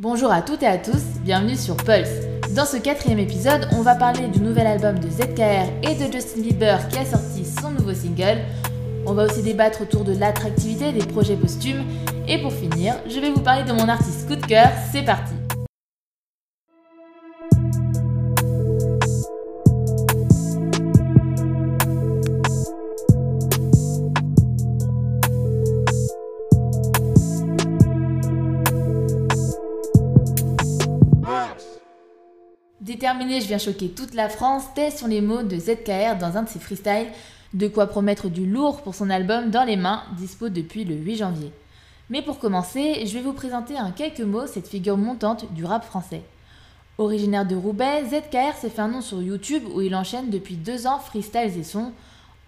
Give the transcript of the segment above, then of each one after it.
Bonjour à toutes et à tous, bienvenue sur Pulse. Dans ce quatrième épisode, on va parler du nouvel album de ZKR et de Justin Bieber qui a sorti son nouveau single. On va aussi débattre autour de l'attractivité des projets posthumes. Et pour finir, je vais vous parler de mon artiste coup de cœur, c'est parti Déterminé, je viens choquer toute la France, tels sont les mots de ZKR dans un de ses freestyles. De quoi promettre du lourd pour son album Dans les mains, dispo depuis le 8 janvier. Mais pour commencer, je vais vous présenter en quelques mots cette figure montante du rap français. Originaire de Roubaix, ZKR s'est fait un nom sur YouTube où il enchaîne depuis deux ans freestyles et sons.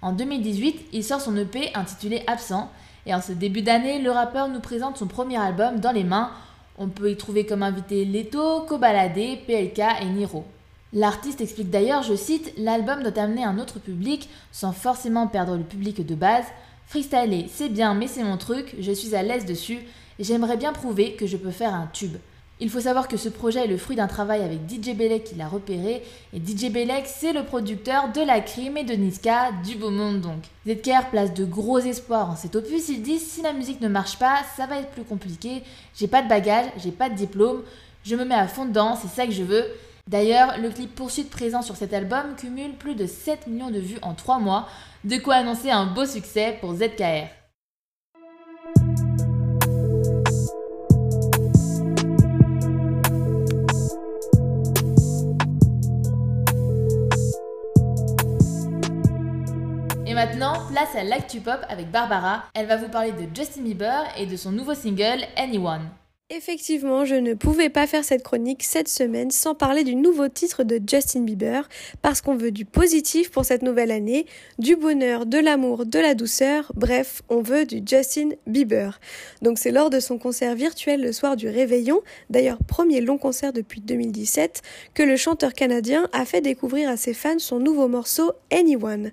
En 2018, il sort son EP intitulé Absent, et en ce début d'année, le rappeur nous présente son premier album Dans les mains, on peut y trouver comme invité Leto, Kobalade, PLK et Niro. L'artiste explique d'ailleurs, je cite, L'album doit amener un autre public sans forcément perdre le public de base. Freestyler, c'est bien, mais c'est mon truc, je suis à l'aise dessus, j'aimerais bien prouver que je peux faire un tube. Il faut savoir que ce projet est le fruit d'un travail avec DJ Belek qui l'a repéré, et DJ Belek, c'est le producteur de La Crime et de Niska, du beau monde donc. ZKR place de gros espoirs en cet opus, il dit si la musique ne marche pas, ça va être plus compliqué, j'ai pas de bagage, j'ai pas de diplôme, je me mets à fond dedans, c'est ça que je veux. D'ailleurs, le clip Poursuite présent sur cet album cumule plus de 7 millions de vues en 3 mois, de quoi annoncer un beau succès pour ZKR. Et maintenant, place à l'actu pop avec Barbara. Elle va vous parler de Justin Bieber et de son nouveau single Anyone. Effectivement, je ne pouvais pas faire cette chronique cette semaine sans parler du nouveau titre de Justin Bieber, parce qu'on veut du positif pour cette nouvelle année, du bonheur, de l'amour, de la douceur, bref, on veut du Justin Bieber. Donc c'est lors de son concert virtuel le soir du réveillon, d'ailleurs premier long concert depuis 2017, que le chanteur canadien a fait découvrir à ses fans son nouveau morceau Anyone.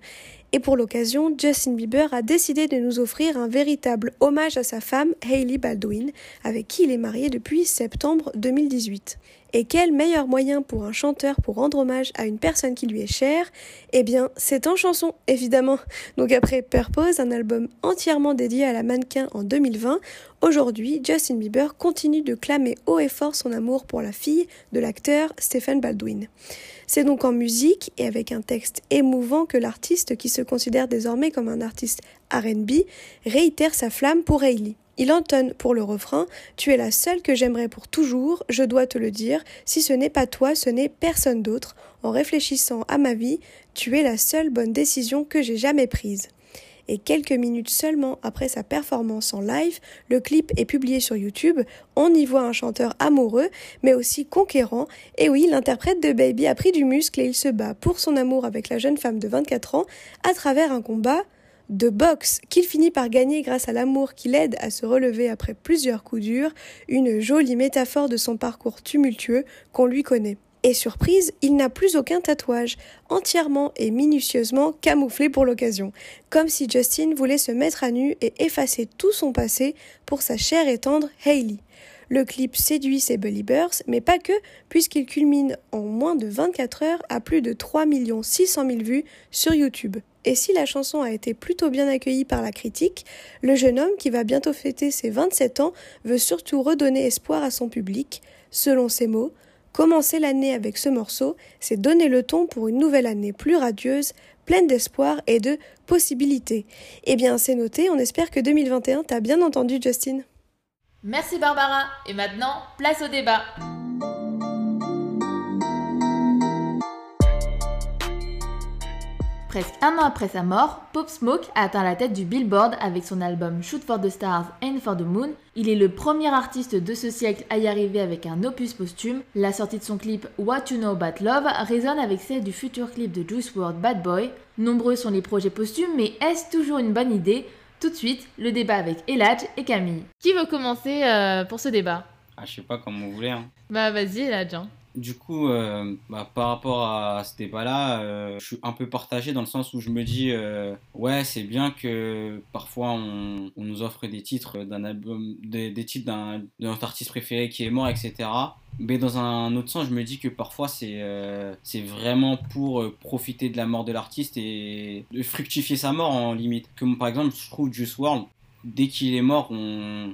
Et pour l'occasion, Justin Bieber a décidé de nous offrir un véritable hommage à sa femme, Hailey Baldwin, avec qui il est marié depuis septembre 2018. Et quel meilleur moyen pour un chanteur pour rendre hommage à une personne qui lui est chère? Eh bien, c'est en chanson, évidemment. Donc après Purpose, un album entièrement dédié à la mannequin en 2020, aujourd'hui, Justin Bieber continue de clamer haut et fort son amour pour la fille de l'acteur Stephen Baldwin. C'est donc en musique et avec un texte émouvant que l'artiste, qui se considère désormais comme un artiste RB, réitère sa flamme pour Hailey. Il entonne pour le refrain Tu es la seule que j'aimerais pour toujours, je dois te le dire, si ce n'est pas toi, ce n'est personne d'autre. En réfléchissant à ma vie, tu es la seule bonne décision que j'ai jamais prise et quelques minutes seulement après sa performance en live, le clip est publié sur YouTube. On y voit un chanteur amoureux, mais aussi conquérant. Et oui, l'interprète de Baby a pris du muscle et il se bat pour son amour avec la jeune femme de 24 ans à travers un combat de boxe qu'il finit par gagner grâce à l'amour qui l'aide à se relever après plusieurs coups durs, une jolie métaphore de son parcours tumultueux qu'on lui connaît. Et surprise, il n'a plus aucun tatouage, entièrement et minutieusement camouflé pour l'occasion, comme si Justin voulait se mettre à nu et effacer tout son passé pour sa chère et tendre Hailey. Le clip séduit ses believers, mais pas que, puisqu'il culmine en moins de 24 heures à plus de 3 600 000 vues sur YouTube. Et si la chanson a été plutôt bien accueillie par la critique, le jeune homme qui va bientôt fêter ses 27 ans veut surtout redonner espoir à son public. Selon ses mots, Commencer l'année avec ce morceau, c'est donner le ton pour une nouvelle année plus radieuse, pleine d'espoir et de possibilités. Eh bien, c'est noté, on espère que 2021 t'a bien entendu, Justin. Merci Barbara, et maintenant, place au débat. Presque un an après sa mort, Pop Smoke a atteint la tête du Billboard avec son album Shoot for the Stars and for the Moon. Il est le premier artiste de ce siècle à y arriver avec un opus posthume. La sortie de son clip What You Know About Love résonne avec celle du futur clip de Juice WRLD Bad Boy. Nombreux sont les projets posthumes, mais est-ce toujours une bonne idée? Tout de suite, le débat avec Eladj et Camille. Qui veut commencer euh, pour ce débat? Ah, je sais pas comme vous voulez. Hein. Bah vas-y Eladj. Hein. Du coup, euh, bah, par rapport à ce débat-là, euh, je suis un peu partagé dans le sens où je me dis, euh, ouais, c'est bien que parfois on, nous offre des titres d'un album, des, titres d'un, artiste préféré qui est mort, etc. Mais dans un autre sens, je me dis que parfois c'est, c'est vraiment pour profiter de la mort de l'artiste et fructifier sa mort en limite. Comme par exemple, je trouve Juice WRLD, dès qu'il est mort,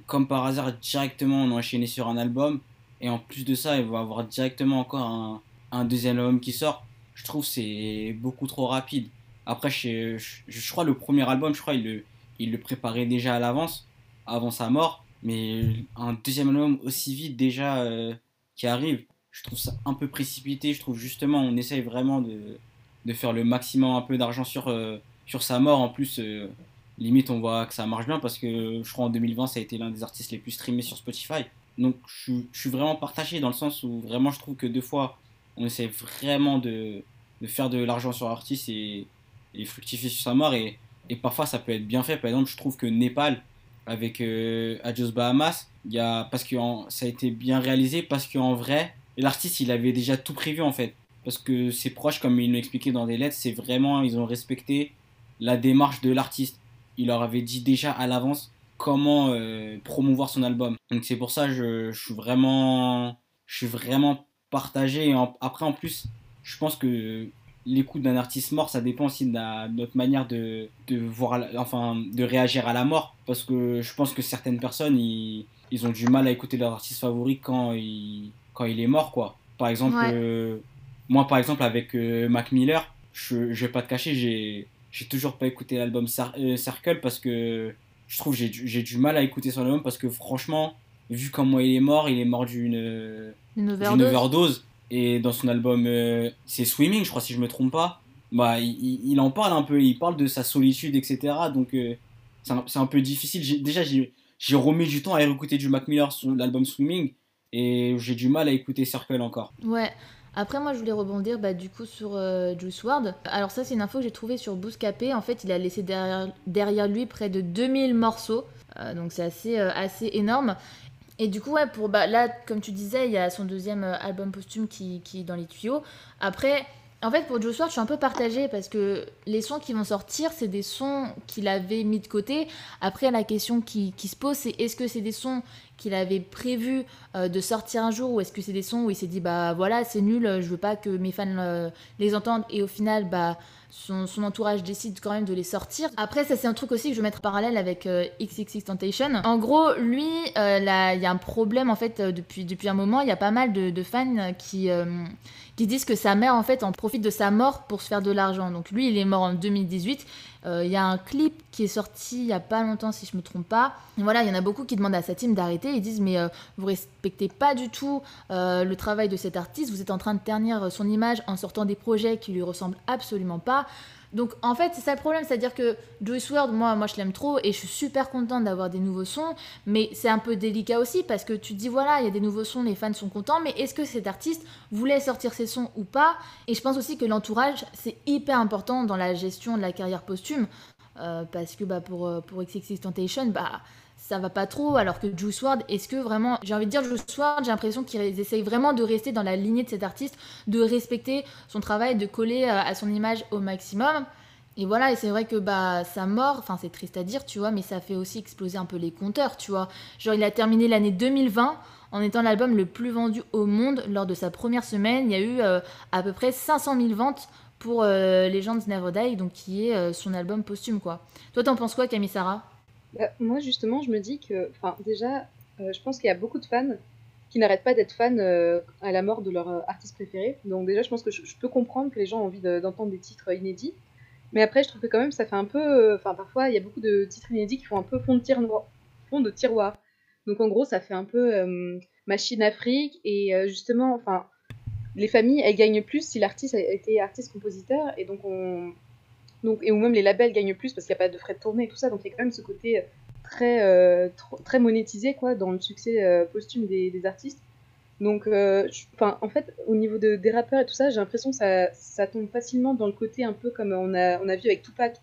comme par hasard, directement on a sur un album et en plus de ça, il va avoir directement encore un, deuxième album qui sort. Je trouve c'est beaucoup trop rapide. Après, je, je, crois le premier album, je crois il le, il préparait déjà à l'avance, avant sa mort. Mais un deuxième album aussi vite déjà euh, qui arrive, je trouve ça un peu précipité. Je trouve justement, on essaye vraiment de, de faire le maximum un peu d'argent sur, euh, sur sa mort. En plus, euh, limite, on voit que ça marche bien parce que je crois en 2020, ça a été l'un des artistes les plus streamés sur Spotify. Donc je, suis vraiment partagé dans le sens où vraiment je trouve que deux fois on essaie vraiment de, de faire de l'argent sur l'artiste et, et fructifier sur sa mort et, et, parfois ça peut être bien fait. Par exemple, je trouve que Népal avec euh, Adios Bahamas, y a, parce que ça a été bien réalisé parce qu'en vrai, l'artiste il avait déjà tout prévu en fait. Parce que ses proches, comme il l'ont expliqué dans des lettres, c'est vraiment, ils ont respecté la démarche de l'artiste. Il leur avait dit déjà à l'avance comment euh, promouvoir son album. Donc c'est pour ça que je, suis vraiment je suis vraiment partagé et après en plus je pense que l'écoute d'un artiste mort ça dépend aussi de, notre manière de, de voir enfin de réagir à la mort parce que je pense que certaines personnes ils, ils ont du mal à écouter leur artiste favori quand il quand il est mort quoi. Par exemple euh, moi par exemple avec euh, Mac Miller, je, je vais pas te cacher, j'ai j'ai toujours pas écouté l'album Circle parce que je trouve j'ai j'ai du mal à écouter son album parce que franchement, vu comment il est mort, il est mort d'une overdose. Et dans son album, euh, c'est Swimming, je crois, si je me trompe pas. Bah, il, il, en parle un peu, il parle de sa solitude, etc. Donc, euh, c'est un, un, peu difficile. Déjà, j'ai remis du temps à écouter du Mac Miller, l'album Swimming, et j'ai du mal à écouter Circle encore. Ouais, après, moi, je voulais rebondir bah, du coup sur euh, Juice WRLD. Alors ça, c'est une info que j'ai trouvée sur Bouscapé. En fait, il a laissé derrière, lui près de 2000 morceaux. Euh, donc c'est assez, euh, assez énorme. Et du coup, ouais, pour, bah, là, comme tu disais, il y a son deuxième album posthume qui, qui est dans les tuyaux. Après, en fait, pour Joe Swart, je suis un peu partagée parce que les sons qui vont sortir, c'est des sons qu'il avait mis de côté. Après, la question qui se pose, c'est est-ce que c'est des sons qu'il avait prévu euh, de sortir un jour ou est-ce que c'est des sons où il s'est dit bah voilà c'est nul je veux pas que mes fans euh, les entendent et au final bah son, entourage décide quand même de les sortir. Après, ça c'est un truc aussi que je veux mettre parallèle avec euh, XXX Tentation. En gros, lui, il y a un problème en fait depuis, depuis un moment. Il y a pas mal de, de fans qui, qui disent que sa mère en fait en profite de sa mort pour se faire de l'argent. Donc lui, il est mort en 2018. Euh, il y a un clip qui est sorti il y a pas longtemps si je me trompe pas. Voilà, il y en a beaucoup qui demandent à sa team d'arrêter. Ils disent mais euh, vous respectez pas du tout euh, le travail de cet artiste. Vous êtes en train de ternir son image en sortant des projets qui lui ressemblent absolument pas. Donc en fait, c'est ça le problème, c'est-à-dire que Joyce World, moi, je l'aime trop et je suis super contente d'avoir des nouveaux sons, mais c'est un peu délicat aussi parce que tu te dis voilà, il y a des nouveaux sons, les fans sont contents, mais est-ce que cet artiste voulait sortir ses sons ou pas? Et je pense aussi que l'entourage, c'est hyper important dans la gestion de la carrière posthume. Euh, parce que bah, pour, euh, pour XXX Tentation, bah ça va pas trop, alors que Juice WRLD, est-ce que vraiment, j'ai envie de dire Juice WRLD, j'ai l'impression qu'ils essayent vraiment de rester dans la lignée de cet artiste, de respecter son travail, de coller euh, à son image au maximum. Et voilà, et c'est vrai que bah sa mort, enfin c'est triste à dire, tu vois, mais ça fait aussi exploser un peu les compteurs, tu vois. Genre il a terminé l'année 2020 en étant l'album le plus vendu au monde lors de sa première semaine. Il y a eu euh, à peu près 500 000 ventes pour euh, Legends Never Die, donc qui est son album posthume, quoi. Toi, t'en penses quoi, Camille Sarah? Bah, moi, justement, je me dis que, enfin, déjà, euh, je pense qu'il y a beaucoup de fans qui n'arrêtent pas d'être fans euh, à la mort de leur euh, artiste préféré. Donc, déjà, je pense que je, peux comprendre que les gens ont envie d'entendre des titres inédits. Mais après, je trouve que quand même, ça fait un peu. Enfin, parfois, il y a beaucoup de titres inédits qui font un peu fond de, tiroir, fond de tiroir. Donc, en gros, ça fait un peu machine Afrique. Et justement, enfin, les familles, elles gagnent plus si l'artiste a été artiste-compositeur. Et donc, on, donc, et ou même les labels gagnent plus parce qu'il n'y a pas de frais de tournée et tout ça. Donc il y a quand même ce côté euh, très, euh, très monétisé quoi, dans le succès euh, posthume des, des, artistes. Donc, enfin, en fait, au niveau de, des rappeurs et tout ça, j'ai l'impression que ça, ça, tombe facilement dans le côté un peu comme on a, on a vu avec Tupac,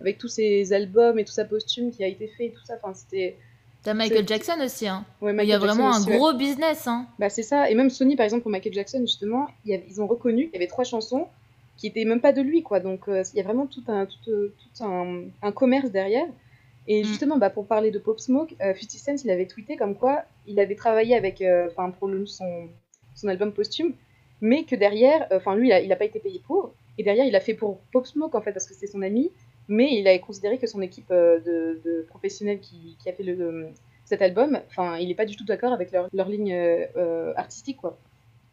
avec tous ses albums et tout ça posthume qui a été fait et tout ça. Enfin, c'était T'as Michael Jackson aussi, hein. il y a vraiment un gros business, hein. Bah c'est ça, et même Sony par exemple pour Michael Jackson justement, ils ont reconnu qu'il y avait trois chansons qui étaient même pas de lui, quoi. Donc euh, il y a vraiment tout un, tout, un, un, commerce derrière. Et mm. justement, bah, pour parler de Pop Smoke, euh, 50 Cent, il avait tweeté comme quoi il avait travaillé avec, euh, enfin pour son, son album posthume, mais que derrière, enfin lui, il n'a pas été payé pour, et derrière, il a fait pour Pop Smoke en fait parce que c'est son ami, mais il a considéré que son équipe de, de professionnels qui, qui, a fait le, cet album, enfin, il n'est pas du tout d'accord avec leur, leur ligne artistique, quoi.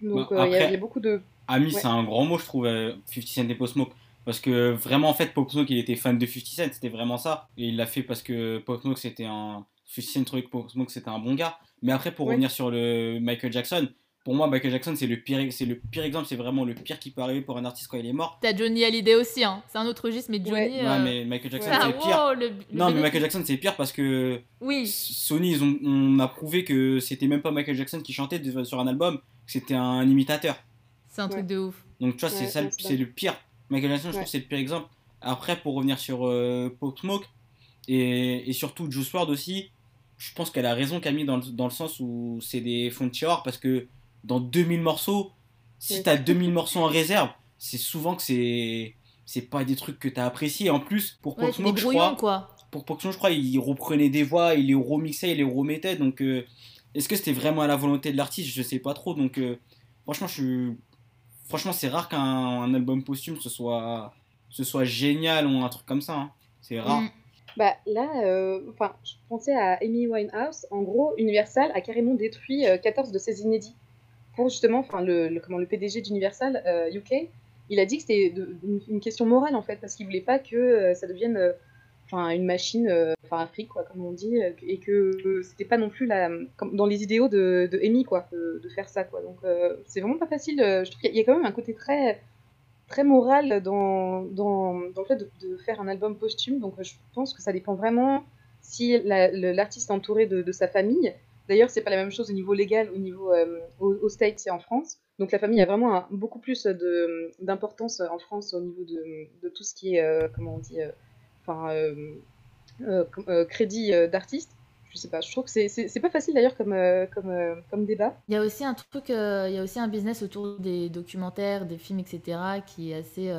Donc bah, il y, a beaucoup de Ami, c'est un grand mot, je trouve, 50 euh, Cent et Post Smoke. Parce que vraiment, en fait, Pop Smoke, il était fan de 50 Cent, c'était vraiment ça. Et il l'a fait parce que Pop Smoke, c'était un. 50 Cent trouvait que Pop Smoke, c'était un bon gars. Mais après, pour revenir sur le Michael Jackson, pour moi, Michael Jackson, c'est le pire, c'est le pire exemple, c'est vraiment le pire qui peut arriver pour un artiste quand il est mort. T'as Johnny Hallyday aussi, hein. C'est un autre registre, mais Johnny. Ouais, euh, mais Michael Jackson, c'est pire. non, mais Michael Jackson, c'est pire parce que. Oui. Sony, ils ont, on a prouvé que c'était même pas Michael Jackson qui chantait sur un album, c'était un imitateur. C'est un truc de ouf. Donc tu vois, c'est ça, c'est le pire. Michael Jackson, je trouve que c'est le pire exemple. Après, pour revenir sur euh, Pop Smoke et, et, surtout Juice WRLD aussi, je pense qu'elle a raison Camille dans le, dans le sens où c'est des fonds de tiroir parce que dans 2000 morceaux, si tu as 2000 morceaux en réserve, c'est souvent que c'est c'est pas des trucs que tu as appréciés. En plus, pour Pop Smoke, je crois, quoi. pour Pop Smoke, je crois, il reprenait des voix, il les remixait, il les remettait. Donc, euh, est-ce que c'était vraiment à la volonté de l'artiste? Je sais pas trop. Donc, euh, franchement, je suis franchement, c'est rare qu'un album posthume ce soit, ce soit génial ou un truc comme ça. Hein. C'est rare. Mm. Bah là, euh, je pensais à Amy Winehouse. En gros, Universal a carrément détruit 14 euh, de ses inédits pour justement, enfin, le, comment, le PDG d'Universal UK, euh, il a dit que c'était une question morale en fait, parce qu'il voulait pas que ça devienne enfin une machine, euh, enfin Afrique quoi, comme on dit, euh, et que c'était pas non plus la, comme dans les idéaux de, de Amy quoi, de, faire ça quoi. Donc euh, c'est vraiment pas facile. je trouve qu'il y a quand même un côté très très moral dans, dans, dans le fait de, faire un album posthume. Donc je pense que ça dépend vraiment si l'artiste est entouré de, sa famille. D'ailleurs, c'est pas la même chose au niveau légal, au niveau au, States et en France. Donc la famille a vraiment beaucoup plus d'importance en France au niveau de, tout ce qui est, comment on dit, euh, euh, euh, crédit d'artiste je sais pas, je trouve que c'est pas facile d'ailleurs comme, comme, comme débat. Il y a aussi un truc, il y a aussi un business autour des documentaires, des films, etc. qui est assez.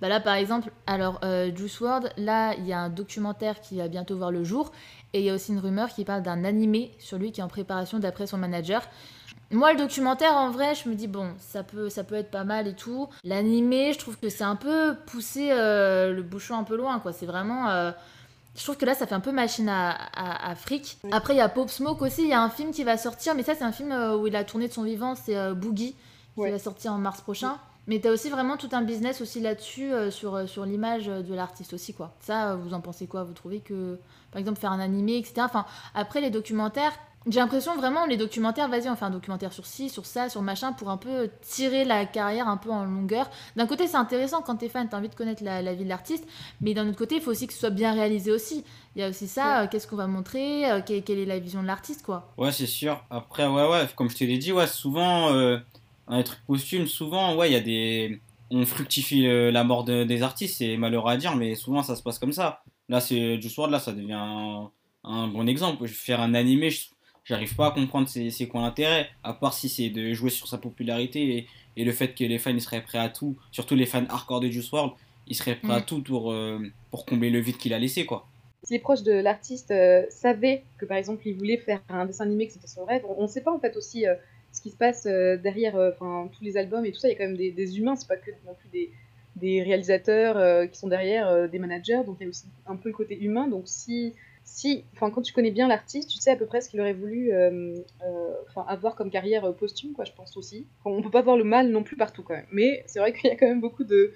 Bah là, par exemple, alors Juice WRLD, là, il y a un documentaire qui va bientôt voir le jour, et il y a aussi une rumeur qui parle d'un animé sur lui qui est en préparation d'après son manager. Moi, le documentaire, en vrai, je me dis, bon, ça peut, ça peut être pas mal et tout. L'animé, je trouve que c'est un peu poussé euh, le bouchon un peu loin, quoi. C'est vraiment. Euh, je trouve que là, ça fait un peu machine à, à, fric. Après, il y a Pop Smoke aussi. Il y a un film qui va sortir, mais ça, c'est un film euh, où il a tourné de son vivant. C'est Boogie, qui va sortir en mars prochain. Mais t'as aussi vraiment tout un business aussi là-dessus, sur, sur l'image de l'artiste aussi, quoi. Ça, vous en pensez quoi? Vous trouvez que, par exemple, faire un animé, etc. Enfin, après, les documentaires, j'ai l'impression vraiment, les documentaires, vas-y, on fait un documentaire sur ci, sur ça, sur machin, pour un peu tirer la carrière un peu en longueur. D'un côté, c'est intéressant quand t'es fan, t'as envie de connaître la, vie de l'artiste, mais d'un autre côté, il faut aussi que ce soit bien réalisé aussi. Il y a aussi ça, euh, qu'est-ce qu'on va montrer, euh, quelle, est la vision de l'artiste, quoi. Ouais, c'est sûr. Après, ouais, ouais, comme je te l'ai dit, ouais, souvent, euh, dans les trucs posthumes, souvent, ouais, il y a des. On fructifie la mort des artistes, c'est malheureux à dire, mais souvent, ça se passe comme ça. Là, c'est du soir, là, ça devient un, un bon exemple. Je vais faire un animé, je j'arrive pas à comprendre c'est quoi l'intérêt, à part si c'est de jouer sur sa popularité et, et, le fait que les fans ils seraient prêts à tout, surtout les fans hardcore de Juice WRLD, ils seraient prêts à mm. tout pour, euh, pour combler le vide qu'il a laissé quoi. Si les proches de l'artiste euh, savaient que par exemple il voulait faire un dessin animé, que c'était son rêve, on ne sait pas en fait aussi euh, ce qui se passe derrière tous les albums et tout ça, il y a quand même des, des humains, c'est pas que non plus des, des réalisateurs qui sont derrière, des managers, donc il y a aussi un peu le côté humain, donc si si, enfin, quand tu connais bien l'artiste, tu sais à peu près ce qu'il aurait voulu euh, euh, avoir comme carrière euh, posthume, quoi, je pense aussi. On peut pas voir le mal non plus partout, quand même. Mais c'est vrai qu'il y a quand même beaucoup de,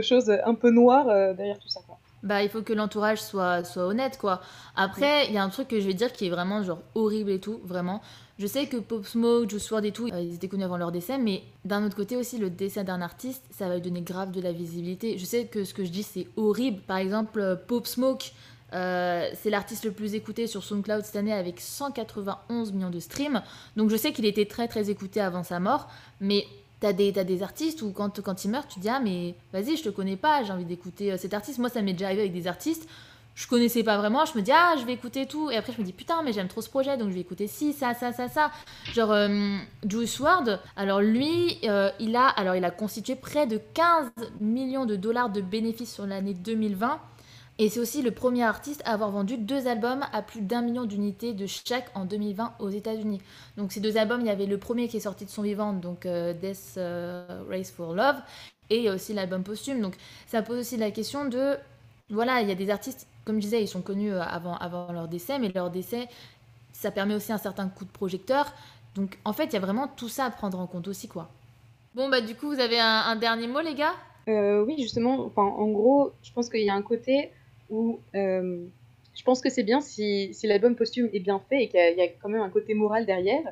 choses un peu noires derrière tout ça, quoi. Bah, il faut que l'entourage soit, soit honnête, quoi. Après, il y a un truc que je vais dire qui est vraiment, genre, horrible et tout, vraiment. Je sais que Pop Smoke, Juice WRLD et tout, ils étaient connus avant leur décès, mais d'un autre côté aussi, le décès d'un artiste, ça va lui donner grave de la visibilité. Je sais que ce que je dis, c'est horrible. Par exemple, Pop Smoke, euh, c'est l'artiste le plus écouté sur SoundCloud cette année avec 191 millions de streams. Donc je sais qu'il était très très écouté avant sa mort, mais t'as des, des artistes où quand, quand il meurt, tu dis ah mais vas-y je te connais pas, j'ai envie d'écouter euh, cet artiste. Moi ça m'est déjà arrivé avec des artistes, je connaissais pas vraiment, je me dis ah je vais écouter tout et après je me dis putain mais j'aime trop ce projet donc je vais écouter ci ça ça ça ça genre euh, Juice WRLD alors lui euh, il a alors il a constitué près de 15 millions de dollars de bénéfices sur l'année 2020 et c'est aussi le premier artiste à avoir vendu deux albums à plus d'un million d'unités de chaque en 2020 aux États-Unis. Donc ces deux albums, il y avait le premier qui est sorti de son vivant, donc euh, Death Race for Love, et aussi l'album posthume. Donc ça pose aussi la question de voilà, il y a des artistes comme je disais, ils sont connus euh, avant, leur décès, mais leur décès, ça permet aussi un certain coup de projecteur. Donc en fait, il y a vraiment tout ça à prendre en compte aussi, quoi. Bon, bah du coup, vous avez un, dernier mot, les gars? Euh, Oui, justement, en gros, je pense qu'il y a un côté où euh, je pense que c'est bien si, si l'album posthume est bien fait et qu'il y, a quand même un côté moral derrière.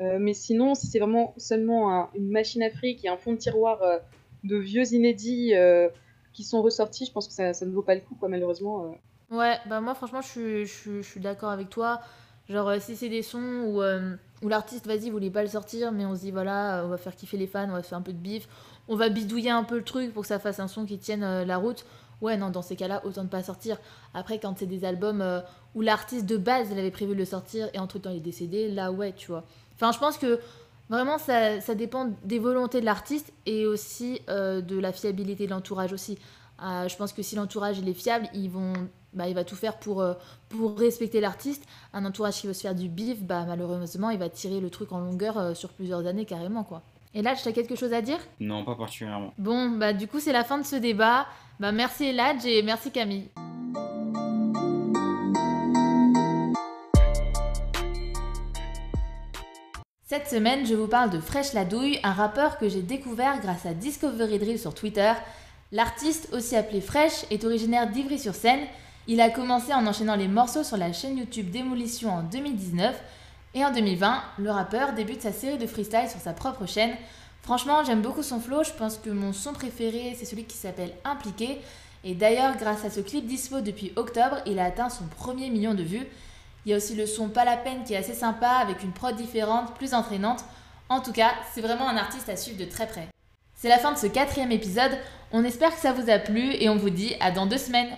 mais sinon, si c'est vraiment seulement une machine à fric et un fond de tiroir de vieux inédits qui sont ressortis, je pense que ça, ne vaut pas le coup, quoi, malheureusement. Ouais, bah moi franchement je suis, je, d'accord avec toi. Genre euh, si c'est des sons où, euh, où l'artiste, vas-y, voulait pas le sortir, mais on se dit voilà, on va faire kiffer les fans, on va faire un peu de bif, on va bidouiller un peu le truc pour que ça fasse un son qui tienne euh, la route. Ouais, non, dans ces cas-là, autant ne pas sortir. Après, quand c'est des albums où l'artiste de base, il avait prévu de le sortir et entre-temps il est décédé, là ouais, tu vois. Enfin, je pense que vraiment ça, ça dépend des volontés de l'artiste et aussi de la fiabilité de l'entourage aussi. je pense que si l'entourage il est fiable, ils vont bah, il va tout faire pour, euh, pour respecter l'artiste. Un entourage qui veut se faire du bif, bah, malheureusement, il va tirer le truc en longueur euh, sur plusieurs années carrément. quoi. Et là, tu as quelque chose à dire? Non, pas particulièrement. Bon, bah du coup, c'est la fin de ce débat. Bah merci Eladj et merci Camille. Cette semaine, je vous parle de Fresh Ladouille, un rappeur que j'ai découvert grâce à Discovery Drill sur Twitter. L'artiste, aussi appelé Fresh, est originaire d'Ivry-sur-Seine il a commencé en enchaînant les morceaux sur la chaîne YouTube Démolition en 2019 et en 2020, le rappeur débute sa série de freestyle sur sa propre chaîne. Franchement, j'aime beaucoup son flow, je pense que mon son préféré c'est celui qui s'appelle Impliqué. Et d'ailleurs, grâce à ce clip dispo depuis octobre, il a atteint son premier million de vues. Il y a aussi le son Pas la peine qui est assez sympa avec une prod différente, plus entraînante. En tout cas, c'est vraiment un artiste à suivre de très près. C'est la fin de ce quatrième épisode, on espère que ça vous a plu et on vous dit à dans deux semaines